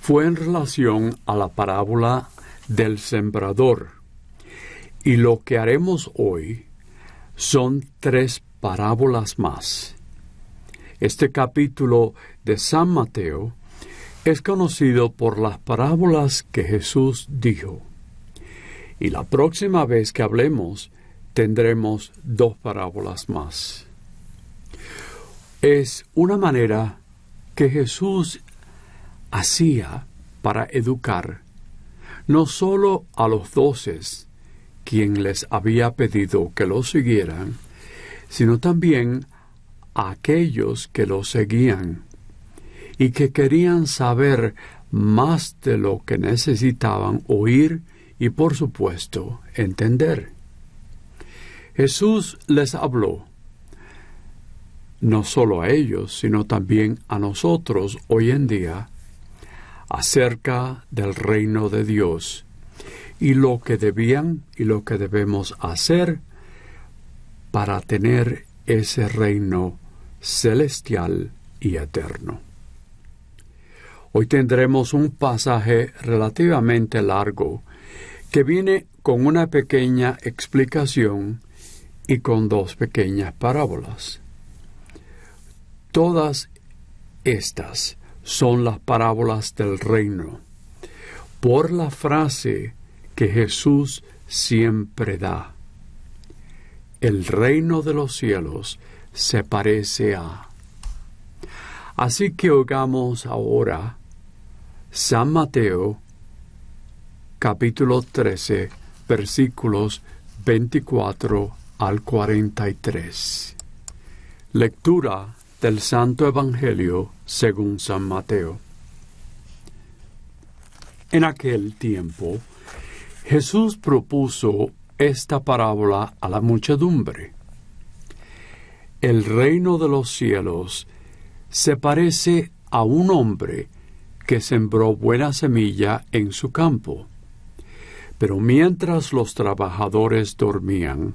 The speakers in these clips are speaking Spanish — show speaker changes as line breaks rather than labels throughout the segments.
fue en relación a la parábola del sembrador. Y lo que haremos hoy son tres parábolas más. Este capítulo de San Mateo es conocido por las parábolas que Jesús dijo. Y la próxima vez que hablemos tendremos dos parábolas más. Es una manera que Jesús hacía para educar no sólo a los doces, quien les había pedido que lo siguieran, sino también a aquellos que lo seguían y que querían saber más de lo que necesitaban oír y por supuesto entender. Jesús les habló, no solo a ellos, sino también a nosotros hoy en día, acerca del reino de Dios y lo que debían y lo que debemos hacer para tener ese reino celestial y eterno. Hoy tendremos un pasaje relativamente largo que viene con una pequeña explicación y con dos pequeñas parábolas. Todas estas son las parábolas del reino, por la frase que Jesús siempre da. El reino de los cielos se parece a. Así que oigamos ahora San Mateo capítulo 13 versículos 24 al 43. Lectura del Santo Evangelio según San Mateo. En aquel tiempo, Jesús propuso esta parábola a la muchedumbre. El reino de los cielos se parece a un hombre que sembró buena semilla en su campo. Pero mientras los trabajadores dormían,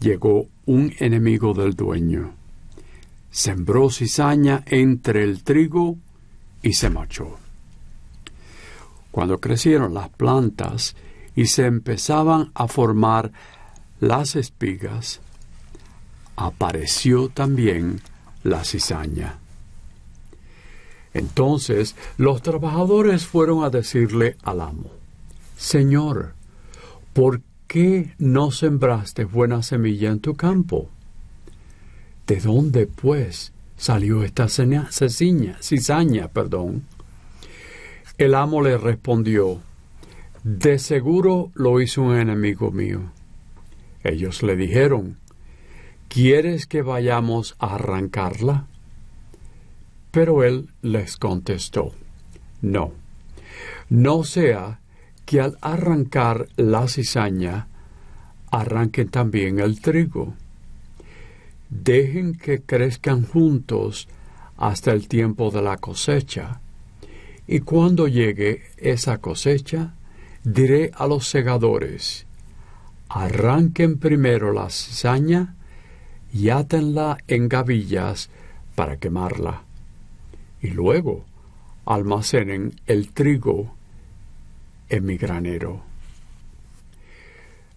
llegó un enemigo del dueño sembró cizaña entre el trigo y se marchó. Cuando crecieron las plantas y se empezaban a formar las espigas, apareció también la cizaña. Entonces los trabajadores fueron a decirle al amo, Señor, ¿por qué no sembraste buena semilla en tu campo? ¿De dónde, pues, salió esta cizaña, cizaña? Perdón? El amo le respondió, De seguro lo hizo un enemigo mío. Ellos le dijeron, ¿Quieres que vayamos a arrancarla? Pero él les contestó, No, no sea que al arrancar la cizaña arranquen también el trigo dejen que crezcan juntos hasta el tiempo de la cosecha. Y cuando llegue esa cosecha, diré a los segadores, arranquen primero la cizaña y átenla en gavillas para quemarla, y luego almacenen el trigo en mi granero.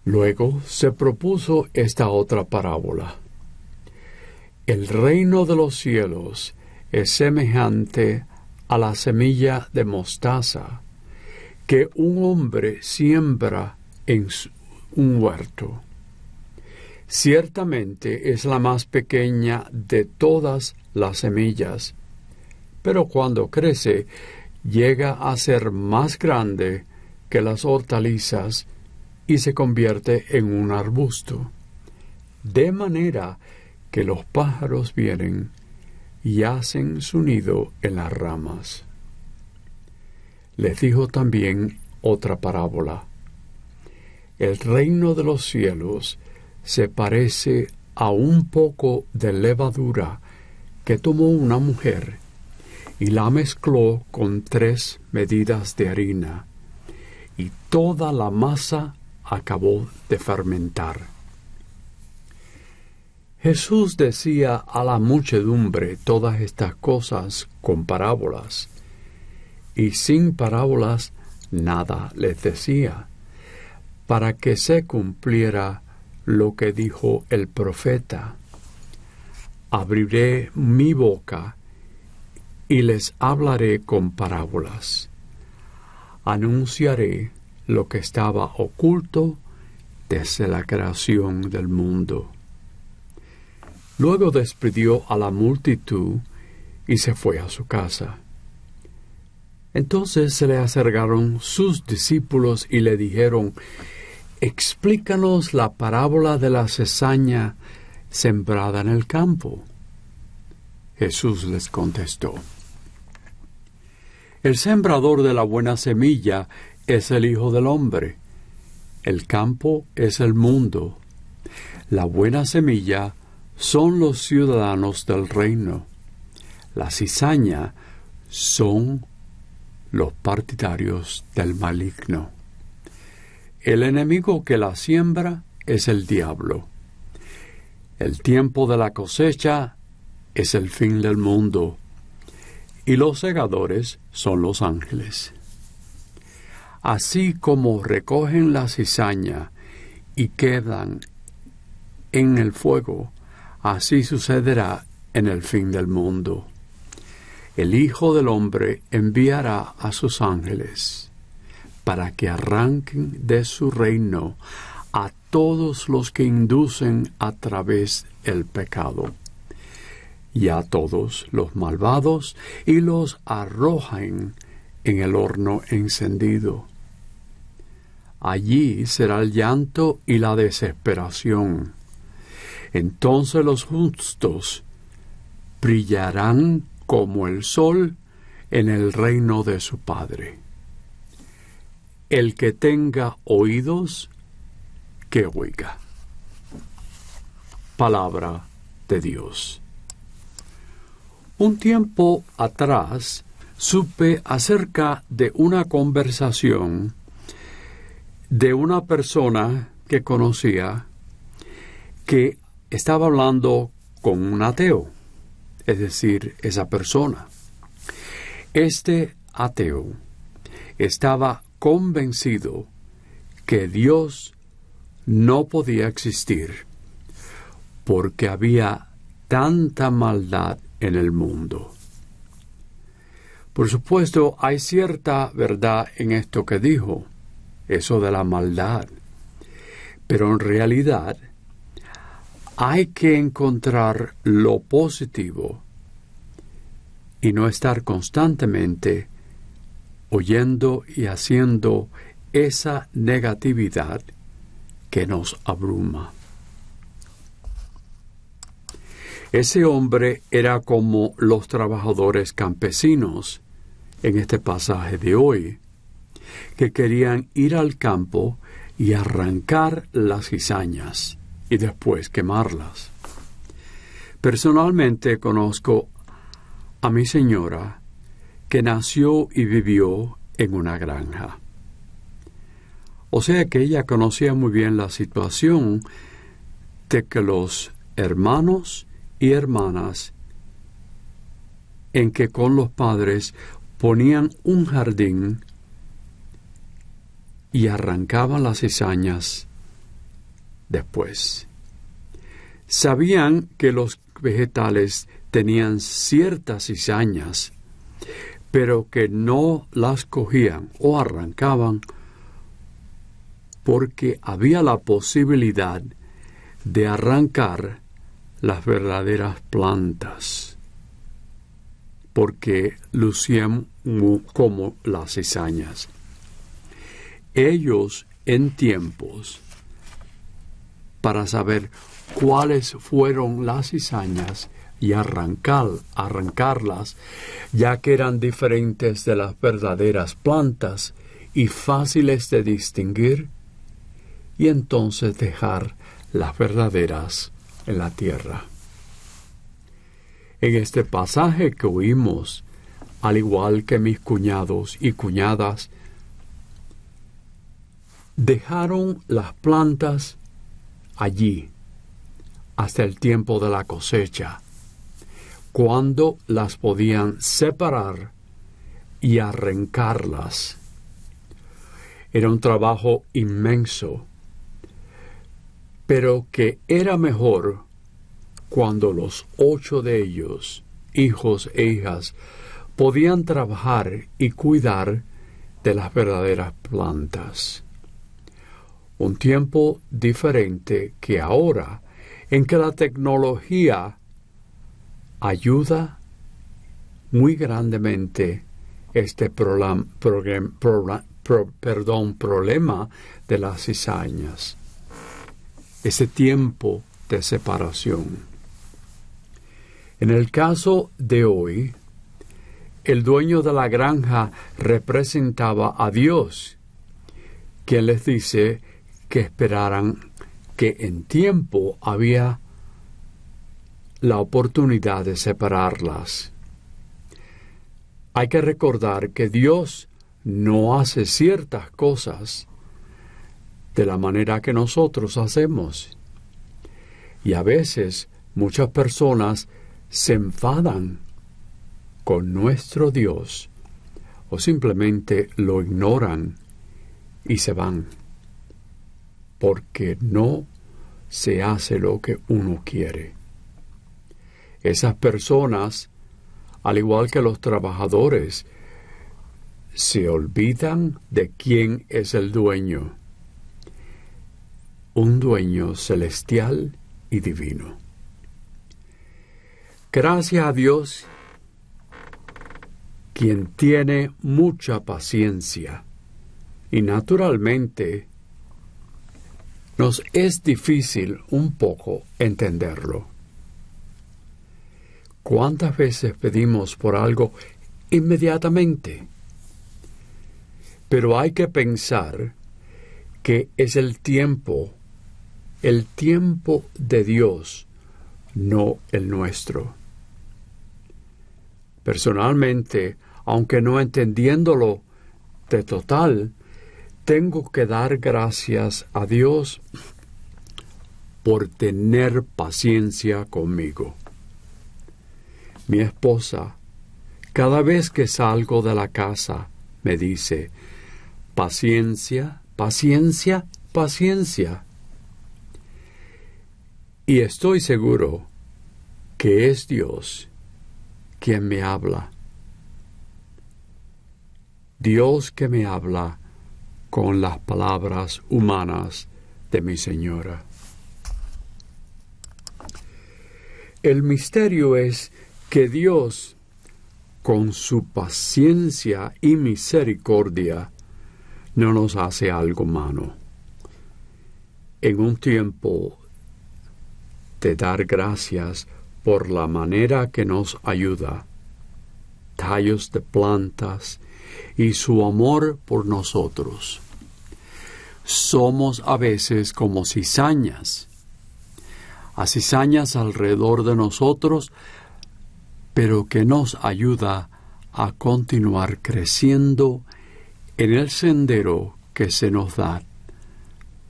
Luego se propuso esta otra parábola. El reino de los cielos es semejante a la semilla de mostaza que un hombre siembra en un huerto. Ciertamente es la más pequeña de todas las semillas, pero cuando crece llega a ser más grande que las hortalizas y se convierte en un arbusto. De manera que los pájaros vienen y hacen su nido en las ramas. les dijo también otra parábola. El reino de los cielos se parece a un poco de levadura que tomó una mujer y la mezcló con tres medidas de harina, y toda la masa acabó de fermentar. Jesús decía a la muchedumbre todas estas cosas con parábolas, y sin parábolas nada les decía, para que se cumpliera lo que dijo el profeta. Abriré mi boca y les hablaré con parábolas. Anunciaré lo que estaba oculto desde la creación del mundo. Luego despidió a la multitud y se fue a su casa. Entonces se le acercaron sus discípulos y le dijeron, Explícanos la parábola de la cesaña sembrada en el campo. Jesús les contestó, El sembrador de la buena semilla es el Hijo del Hombre. El campo es el mundo. La buena semilla son los ciudadanos del reino. La cizaña son los partidarios del maligno. El enemigo que la siembra es el diablo. El tiempo de la cosecha es el fin del mundo y los segadores son los ángeles. Así como recogen la cizaña y quedan en el fuego, así sucederá en el fin del mundo el Hijo del Hombre enviará a sus ángeles para que arranquen de su reino a todos los que inducen a través el pecado, y a todos los malvados, y los arrojen en el horno encendido. Allí será el llanto y la desesperación. Entonces los justos brillarán como el sol en el reino de su Padre. El que tenga oídos, que oiga. Palabra de Dios. Un tiempo atrás supe acerca de una conversación de una persona que conocía que estaba hablando con un ateo es decir, esa persona. Este ateo estaba convencido que Dios no podía existir porque había tanta maldad en el mundo. Por supuesto, hay cierta verdad en esto que dijo, eso de la maldad, pero en realidad hay que encontrar lo positivo y no estar constantemente oyendo y haciendo esa negatividad que nos abruma. Ese hombre era como los trabajadores campesinos en este pasaje de hoy, que querían ir al campo y arrancar las cizañas y después quemarlas. Personalmente conozco a mi señora que nació y vivió en una granja. O sea que ella conocía muy bien la situación de que los hermanos y hermanas en que con los padres ponían un jardín y arrancaban las cizañas después. Sabían que los vegetales tenían ciertas cizañas, pero que no las cogían o arrancaban porque había la posibilidad de arrancar las verdaderas plantas, porque lucían como las cizañas. Ellos en tiempos para saber cuáles fueron las cizañas y arrancar, arrancarlas, ya que eran diferentes de las verdaderas plantas y fáciles de distinguir, y entonces dejar las verdaderas en la tierra. En este pasaje que oímos, al igual que mis cuñados y cuñadas, dejaron las plantas allí hasta el tiempo de la cosecha, cuando las podían separar y arrancarlas. Era un trabajo inmenso, pero que era mejor cuando los ocho de ellos, hijos e hijas, podían trabajar y cuidar de las verdaderas plantas. Un tiempo diferente que ahora, en que la tecnología ayuda muy grandemente este perdón, problema de las cizañas, ese tiempo de separación. En el caso de hoy, el dueño de la granja representaba a Dios, quien les dice que esperaran que en tiempo había la oportunidad de separarlas. Hay que recordar que Dios no hace ciertas cosas de la manera que nosotros hacemos. Y a veces muchas personas se enfadan con nuestro Dios o simplemente lo ignoran y se van, porque no se hace lo que uno quiere. Esas personas, al igual que los trabajadores, se olvidan de quién es el dueño, un dueño celestial y divino. Gracias a Dios, quien tiene mucha paciencia y naturalmente nos es difícil un poco entenderlo. ¿Cuántas veces pedimos por algo inmediatamente? Pero hay que pensar que es el tiempo, el tiempo de Dios, no el nuestro. Personalmente, aunque no entendiéndolo de total, tengo que dar gracias a Dios por tener paciencia conmigo. Mi esposa, cada vez que salgo de la casa, me dice, paciencia, paciencia, paciencia. Y estoy seguro que es Dios quien me habla. Dios que me habla con las palabras humanas de mi Señora. El misterio es que Dios, con su paciencia y misericordia, no nos hace algo malo. En un tiempo de dar gracias por la manera que nos ayuda, tallos de plantas y su amor por nosotros. Somos a veces como cizañas, a cizañas alrededor de nosotros, pero que nos ayuda a continuar creciendo en el sendero que se nos da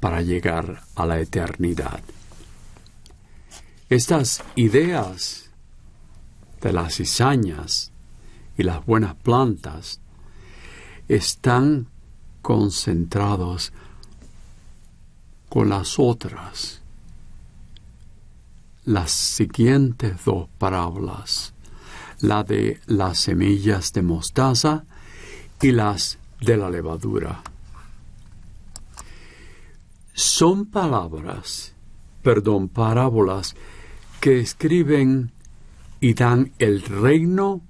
para llegar a la eternidad. Estas ideas de las cizañas y las buenas plantas están concentrados con las otras, las siguientes dos parábolas, la de las semillas de mostaza y las de la levadura. Son palabras, perdón, parábolas que escriben y dan el reino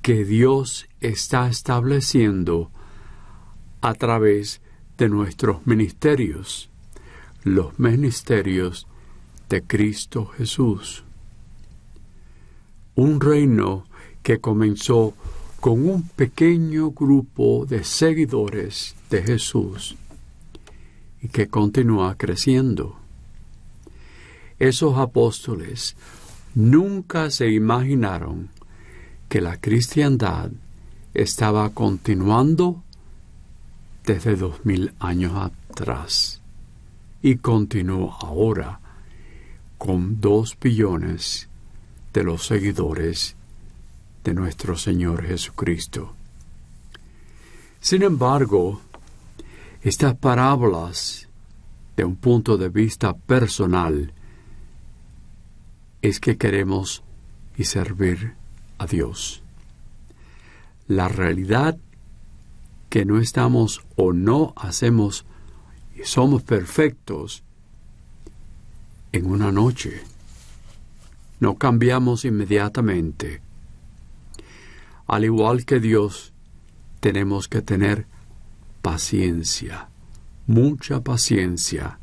que Dios está estableciendo a través de nuestros ministerios, los ministerios de Cristo Jesús. un reino que comenzó con un pequeño grupo de seguidores de Jesús y que continúa creciendo. Esos apóstoles nunca se imaginaron que la cristiandad estaba continuando desde dos mil años atrás y continúa ahora con dos billones de los seguidores de nuestro Señor Jesucristo. Sin embargo, estas parábolas, de un punto de vista personal, es que queremos y servir a Dios. La realidad que no estamos o no hacemos y somos perfectos en una noche. No cambiamos inmediatamente. Al igual que Dios, tenemos que tener paciencia, mucha paciencia,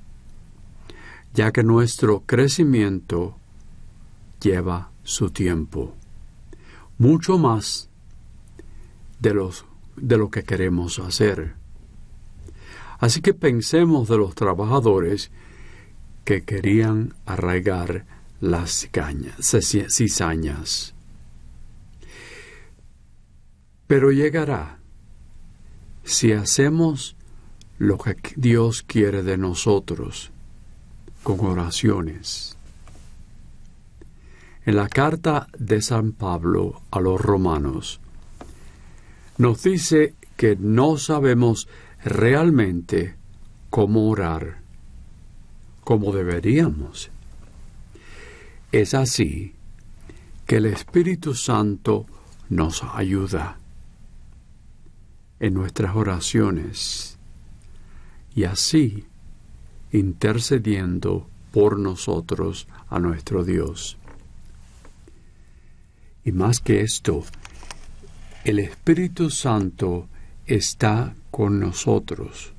ya que nuestro crecimiento lleva su tiempo, mucho más de, los, de lo que queremos hacer. Así que pensemos de los trabajadores que querían arraigar las cizañas. Pero llegará si hacemos lo que Dios quiere de nosotros con oraciones. En la carta de San Pablo a los romanos nos dice que no sabemos realmente cómo orar como deberíamos. Es así que el Espíritu Santo nos ayuda en nuestras oraciones y así intercediendo por nosotros a nuestro Dios. Y más que esto, el Espíritu Santo está con nosotros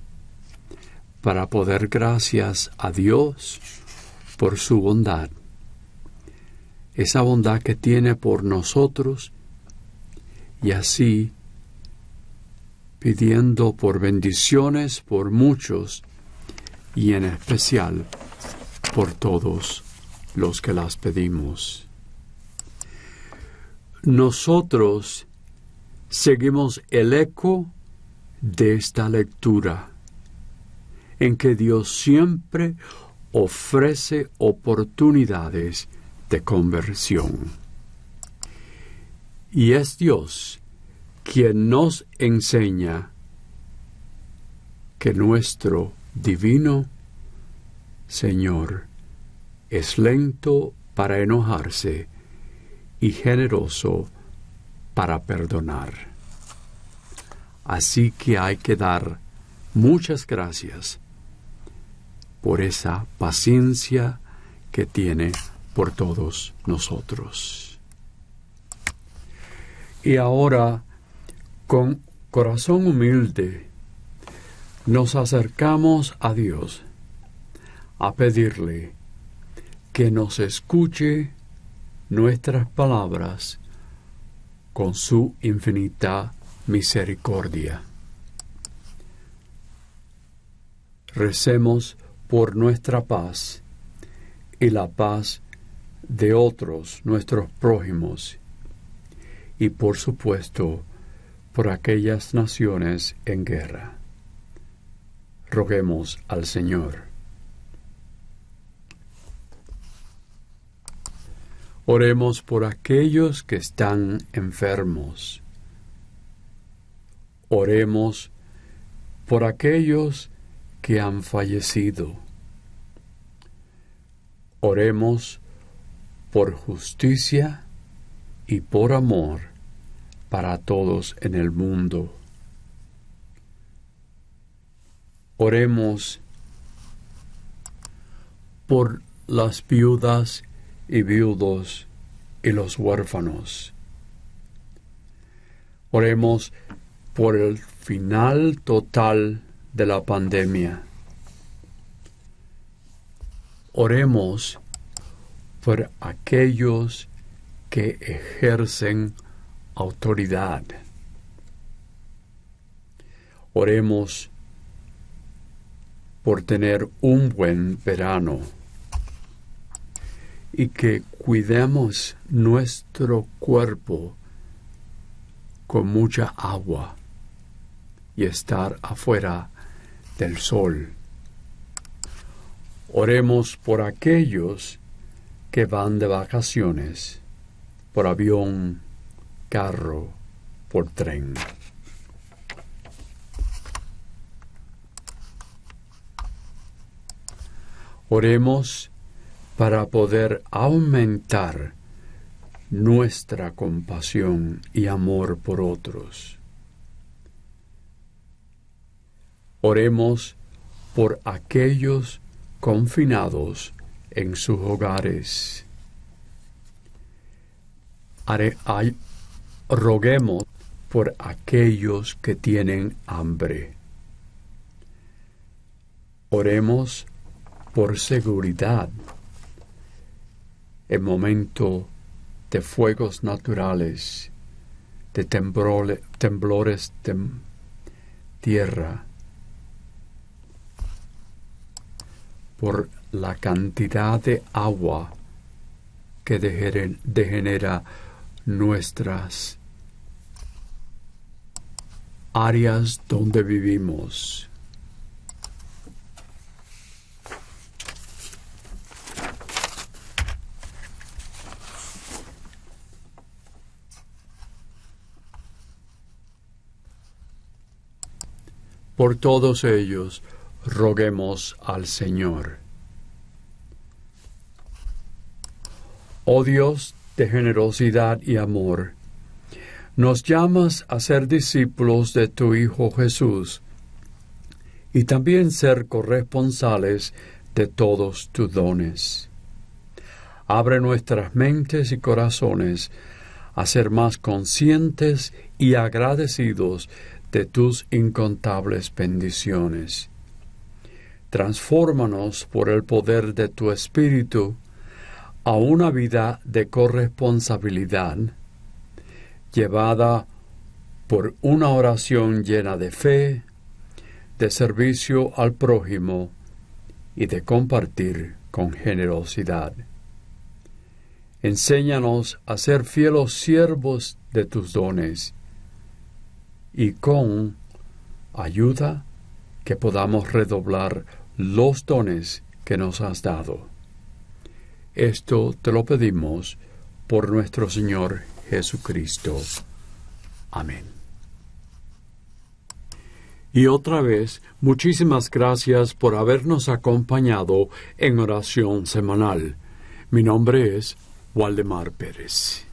para poder gracias a Dios por su bondad, esa bondad que tiene por nosotros y así pidiendo por bendiciones por muchos y en especial por todos los que las pedimos. Nosotros seguimos el eco de esta lectura en que Dios siempre ofrece oportunidades de conversión. Y es Dios quien nos enseña que nuestro divino Señor es lento para enojarse y generoso para perdonar. Así que hay que dar muchas gracias por esa paciencia que tiene por todos nosotros. Y ahora, con corazón humilde, nos acercamos a Dios a pedirle que nos escuche nuestras palabras con su infinita misericordia. Recemos por nuestra paz y la paz de otros, nuestros prójimos, y por supuesto por aquellas naciones en guerra. Roguemos al Señor. Oremos por aquellos que están enfermos. Oremos por aquellos que han fallecido. Oremos por justicia y por amor para todos en el mundo. Oremos por las viudas y viudos y los huérfanos. Oremos por el final total de la pandemia. Oremos por aquellos que ejercen autoridad. Oremos por tener un buen verano y que cuidemos nuestro cuerpo con mucha agua y estar afuera del sol. Oremos por aquellos que van de vacaciones, por avión, carro, por tren. Oremos para poder aumentar nuestra compasión y amor por otros. Oremos por aquellos confinados en sus hogares. roguemos por aquellos que tienen hambre. Oremos por seguridad en momento de fuegos naturales, de temblores de tierra, por la cantidad de agua que degenera nuestras áreas donde vivimos. Por todos ellos, roguemos al Señor. Oh Dios de generosidad y amor, nos llamas a ser discípulos de tu Hijo Jesús y también ser corresponsales de todos tus dones. Abre nuestras mentes y corazones a ser más conscientes y agradecidos de tus incontables bendiciones. Transfórmanos por el poder de tu Espíritu a una vida de corresponsabilidad, llevada por una oración llena de fe, de servicio al prójimo y de compartir con generosidad. Enséñanos a ser fielos siervos de tus dones y con ayuda que podamos redoblar los dones que nos has dado. Esto te lo pedimos por nuestro Señor Jesucristo. Amén. Y otra vez, muchísimas gracias por habernos acompañado en oración semanal. Mi nombre es Waldemar Pérez.